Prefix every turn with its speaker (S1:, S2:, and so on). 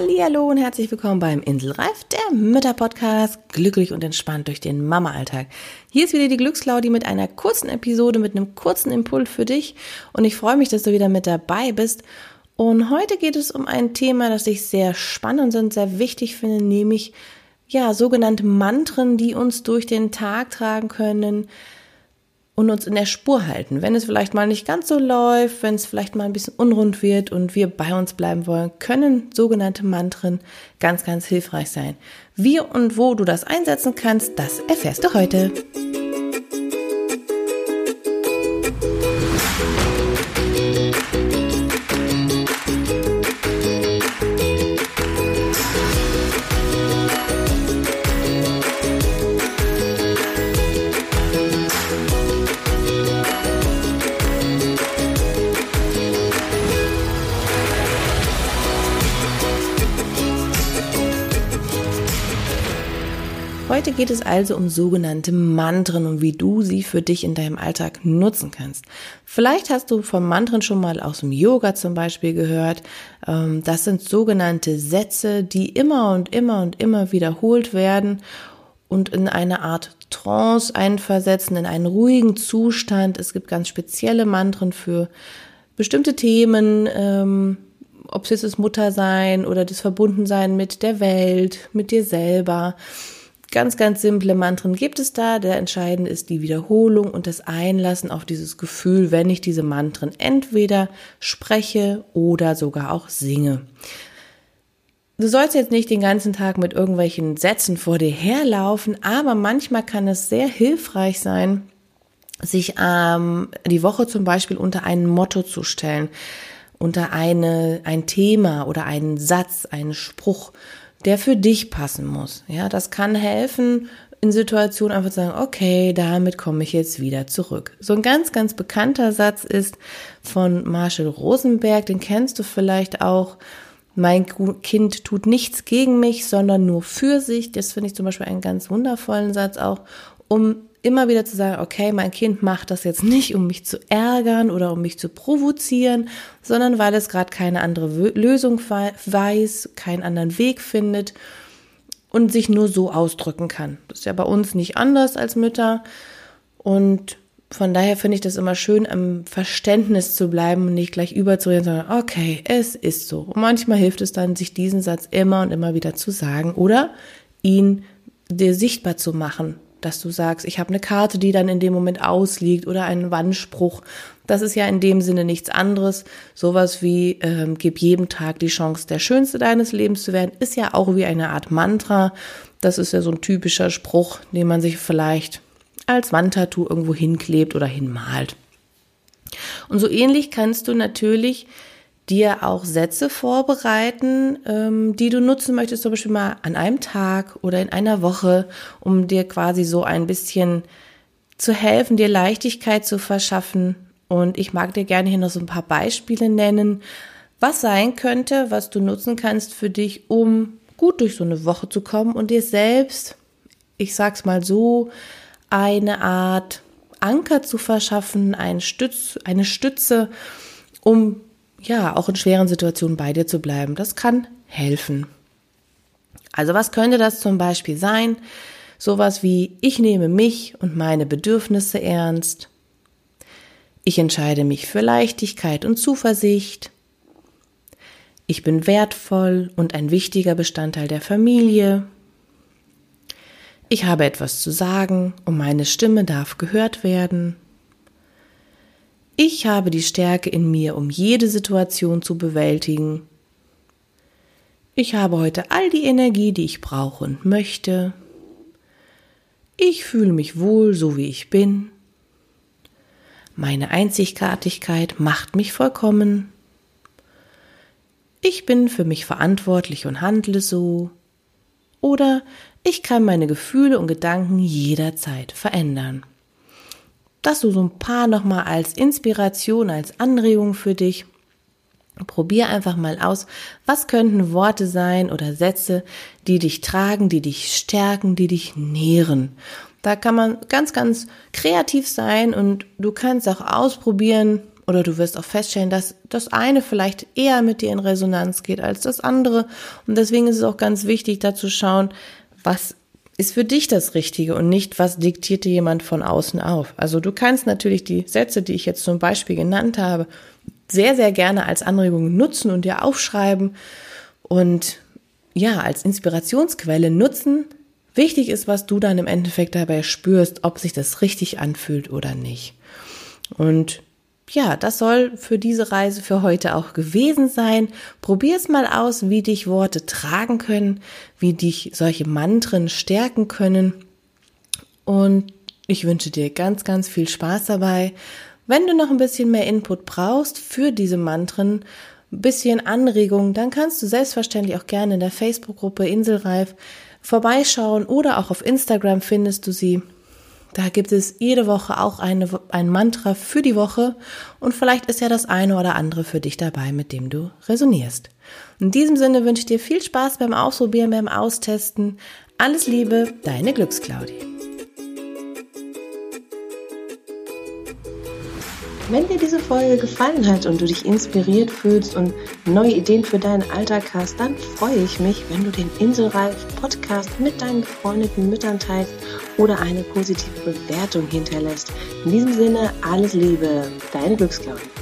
S1: Hallo und herzlich willkommen beim Inselreif, der Mütterpodcast, glücklich und entspannt durch den Mama-Alltag. Hier ist wieder die Glücksklaudi mit einer kurzen Episode, mit einem kurzen Impuls für dich und ich freue mich, dass du wieder mit dabei bist. Und heute geht es um ein Thema, das ich sehr spannend und sehr wichtig finde, nämlich ja, sogenannte Mantren, die uns durch den Tag tragen können, und uns in der Spur halten. Wenn es vielleicht mal nicht ganz so läuft, wenn es vielleicht mal ein bisschen unrund wird und wir bei uns bleiben wollen, können sogenannte Mantren ganz, ganz hilfreich sein. Wie und wo du das einsetzen kannst, das erfährst du heute. Heute geht es also um sogenannte Mantren und wie du sie für dich in deinem Alltag nutzen kannst. Vielleicht hast du von Mantren schon mal aus dem Yoga zum Beispiel gehört. Ähm, das sind sogenannte Sätze, die immer und immer und immer wiederholt werden und in eine Art Trance einversetzen, in einen ruhigen Zustand. Es gibt ganz spezielle Mantren für bestimmte Themen, ähm, ob es jetzt das Muttersein oder das Verbundensein mit der Welt, mit dir selber. Ganz, ganz simple Mantren gibt es da. Der entscheidende ist die Wiederholung und das Einlassen auf dieses Gefühl, wenn ich diese Mantren entweder spreche oder sogar auch singe. Du sollst jetzt nicht den ganzen Tag mit irgendwelchen Sätzen vor dir herlaufen, aber manchmal kann es sehr hilfreich sein, sich ähm, die Woche zum Beispiel unter ein Motto zu stellen, unter eine, ein Thema oder einen Satz, einen Spruch der für dich passen muss. Ja, das kann helfen, in Situationen einfach zu sagen, okay, damit komme ich jetzt wieder zurück. So ein ganz, ganz bekannter Satz ist von Marshall Rosenberg, den kennst du vielleicht auch. Mein Kind tut nichts gegen mich, sondern nur für sich. Das finde ich zum Beispiel einen ganz wundervollen Satz auch, um immer wieder zu sagen, okay, mein Kind macht das jetzt nicht, um mich zu ärgern oder um mich zu provozieren, sondern weil es gerade keine andere Lösung weiß, keinen anderen Weg findet und sich nur so ausdrücken kann. Das ist ja bei uns nicht anders als Mütter und von daher finde ich das immer schön, am Verständnis zu bleiben und nicht gleich überzureden, sondern okay, es ist so. Und manchmal hilft es dann, sich diesen Satz immer und immer wieder zu sagen oder ihn dir sichtbar zu machen, dass du sagst, ich habe eine Karte, die dann in dem Moment ausliegt oder einen Wandspruch. Das ist ja in dem Sinne nichts anderes. Sowas wie, ähm, gib jedem Tag die Chance, der Schönste deines Lebens zu werden, ist ja auch wie eine Art Mantra. Das ist ja so ein typischer Spruch, den man sich vielleicht als Wandtattoo irgendwo hinklebt oder hinmalt. Und so ähnlich kannst du natürlich dir auch Sätze vorbereiten, ähm, die du nutzen möchtest, zum Beispiel mal an einem Tag oder in einer Woche, um dir quasi so ein bisschen zu helfen, dir Leichtigkeit zu verschaffen. Und ich mag dir gerne hier noch so ein paar Beispiele nennen, was sein könnte, was du nutzen kannst für dich, um gut durch so eine Woche zu kommen und dir selbst, ich sag's mal so, eine Art Anker zu verschaffen, ein Stütz, eine Stütze, um ja, auch in schweren Situationen bei dir zu bleiben. Das kann helfen. Also was könnte das zum Beispiel sein? Sowas wie, ich nehme mich und meine Bedürfnisse ernst. Ich entscheide mich für Leichtigkeit und Zuversicht. Ich bin wertvoll und ein wichtiger Bestandteil der Familie. Ich habe etwas zu sagen und meine Stimme darf gehört werden. Ich habe die Stärke in mir, um jede Situation zu bewältigen. Ich habe heute all die Energie, die ich brauche und möchte. Ich fühle mich wohl, so wie ich bin. Meine Einzigartigkeit macht mich vollkommen. Ich bin für mich verantwortlich und handle so. Oder ich kann meine Gefühle und Gedanken jederzeit verändern dass du so ein paar nochmal als Inspiration, als Anregung für dich. Probier einfach mal aus, was könnten Worte sein oder Sätze, die dich tragen, die dich stärken, die dich nähren. Da kann man ganz, ganz kreativ sein und du kannst auch ausprobieren, oder du wirst auch feststellen, dass das eine vielleicht eher mit dir in Resonanz geht als das andere. Und deswegen ist es auch ganz wichtig, da zu schauen, was ist für dich das Richtige und nicht, was diktiert dir jemand von außen auf. Also du kannst natürlich die Sätze, die ich jetzt zum Beispiel genannt habe, sehr, sehr gerne als Anregung nutzen und dir aufschreiben und ja, als Inspirationsquelle nutzen. Wichtig ist, was du dann im Endeffekt dabei spürst, ob sich das richtig anfühlt oder nicht. Und ja, das soll für diese Reise für heute auch gewesen sein. Probier es mal aus, wie dich Worte tragen können, wie dich solche Mantren stärken können. Und ich wünsche dir ganz, ganz viel Spaß dabei. Wenn du noch ein bisschen mehr Input brauchst für diese Mantren, ein bisschen Anregung, dann kannst du selbstverständlich auch gerne in der Facebook-Gruppe Inselreif vorbeischauen oder auch auf Instagram findest du sie. Da gibt es jede Woche auch eine, ein Mantra für die Woche und vielleicht ist ja das eine oder andere für dich dabei, mit dem du resonierst. In diesem Sinne wünsche ich dir viel Spaß beim Ausprobieren, beim Austesten. Alles Liebe, deine Glücksclaudie. Wenn dir diese Folge gefallen hat und du dich inspiriert fühlst und neue Ideen für deinen Alltag hast, dann freue ich mich, wenn du den Inselreif Podcast mit deinen befreundeten Müttern teilst oder eine positive Bewertung hinterlässt. In diesem Sinne, alles Liebe, deine Glücksklauen.